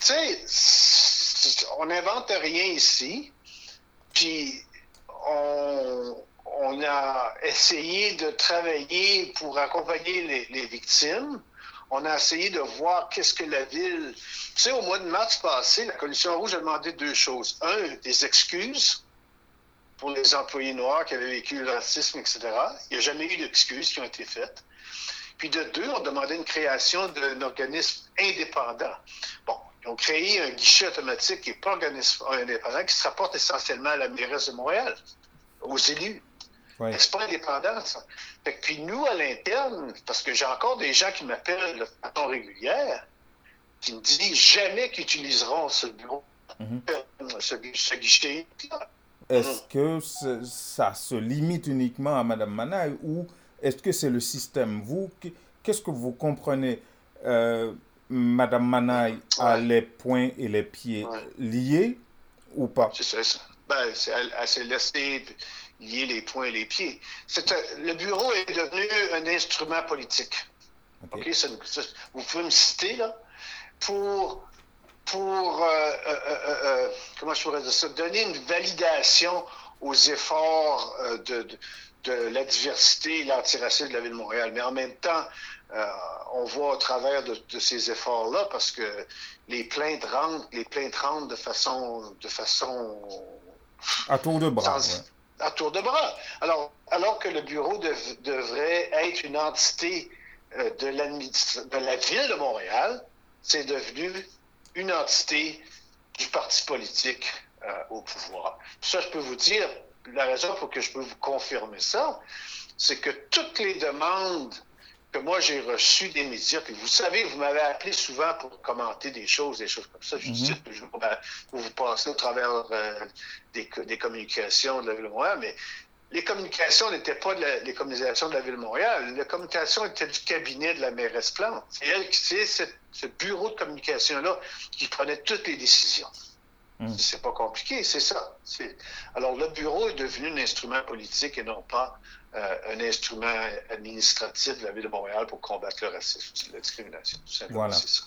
tu sais, on n'invente rien ici. Puis, on, a essayé de travailler pour accompagner les, les victimes. On a essayé de voir qu'est-ce que la ville. Tu sais, au mois de mars passé, la Coalition Rouge a demandé deux choses. Un, des excuses pour les employés noirs qui avaient vécu le racisme, etc. Il n'y a jamais eu d'excuses qui ont été faites. Puis de deux, on demandait une création d'un organisme indépendant. Bon, ils ont créé un guichet automatique qui n'est pas organisme indépendant, qui se rapporte essentiellement à la mairesse de Montréal, aux élus. Ouais. C'est pas indépendant, ça. Fait que, puis nous, à l'interne, parce que j'ai encore des gens qui m'appellent de façon régulière, qui me disent jamais qu'ils utiliseront ce bureau, mm -hmm. ce, ce guichet-là. Est-ce que ça se limite uniquement à Mme Manaï ou est-ce que c'est le système? Vous, qu'est-ce que vous comprenez euh, Mme Manaï a les poings et les pieds ouais. liés ou pas? C'est ça. Ben, elle, elle s'est laissée lier les poings et les pieds. le bureau est devenu un instrument politique. Okay? vous pouvez me citer, là, pour pour, euh, euh, comment je pourrais dire ça, donner une validation aux efforts de, de, de, la diversité et l'antiracisme de la Ville de Montréal. Mais en même temps, euh, on voit au travers de, de ces efforts-là, parce que les plaintes rentrent, les plaintes rentrent de façon, de façon à tour de bras. Sans, ouais. À tour de bras. Alors, alors que le bureau de, devrait être une entité euh, de, de la ville de Montréal, c'est devenu une entité du parti politique euh, au pouvoir. Ça, je peux vous dire, la raison pour que je peux vous confirmer ça, c'est que toutes les demandes que moi j'ai reçues des médias, puis vous savez, vous m'avez appelé souvent pour commenter des choses, des choses comme ça. Je mm -hmm. dis toujours, ben, vous, vous passez au travers euh, des, des, communications de la Ville de Montréal, mais les communications n'étaient pas de la, les communications de la Ville de Montréal. Les communications étaient du cabinet de la mairesse Plante. C'est elle qui, c'est ce bureau de communication-là qui prenait toutes les décisions. Mmh. C'est pas compliqué, c'est ça. Alors, le bureau est devenu un instrument politique et non pas euh, un instrument administratif de la Ville de Montréal pour combattre le racisme la discrimination. Voilà. C'est ça.